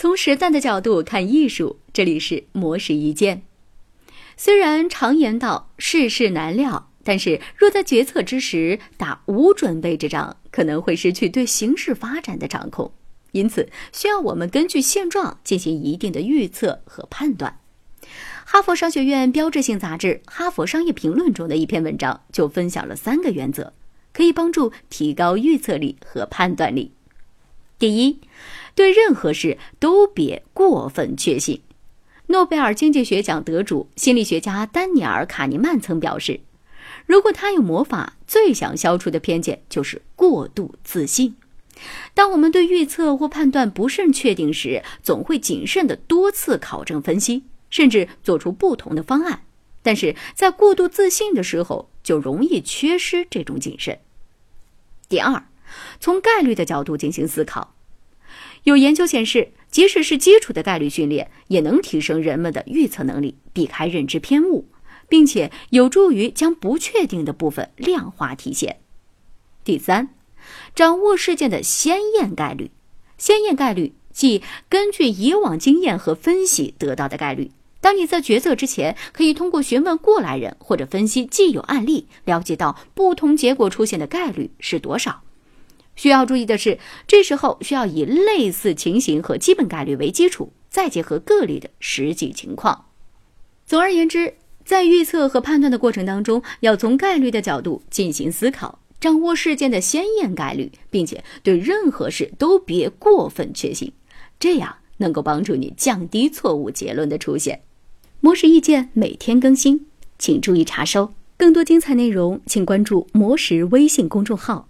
从实战的角度看艺术，这里是魔石一见。虽然常言道世事难料，但是若在决策之时打无准备之仗，可能会失去对形势发展的掌控。因此，需要我们根据现状进行一定的预测和判断。哈佛商学院标志性杂志《哈佛商业评论》中的一篇文章就分享了三个原则，可以帮助提高预测力和判断力。第一，对任何事都别过分确信。诺贝尔经济学奖得主、心理学家丹尼尔·卡尼曼曾表示，如果他有魔法，最想消除的偏见就是过度自信。当我们对预测或判断不甚确定时，总会谨慎地多次考证分析，甚至做出不同的方案。但是在过度自信的时候，就容易缺失这种谨慎。第二，从概率的角度进行思考。有研究显示，即使是基础的概率训练，也能提升人们的预测能力，避开认知偏误，并且有助于将不确定的部分量化体现。第三。掌握事件的先验概率，先验概率即根据以往经验和分析得到的概率。当你在决策之前，可以通过询问过来人或者分析既有案例，了解到不同结果出现的概率是多少。需要注意的是，这时候需要以类似情形和基本概率为基础，再结合个例的实际情况。总而言之，在预测和判断的过程当中，要从概率的角度进行思考。掌握事件的先验概率，并且对任何事都别过分确信，这样能够帮助你降低错误结论的出现。模式意见每天更新，请注意查收。更多精彩内容，请关注模式微信公众号。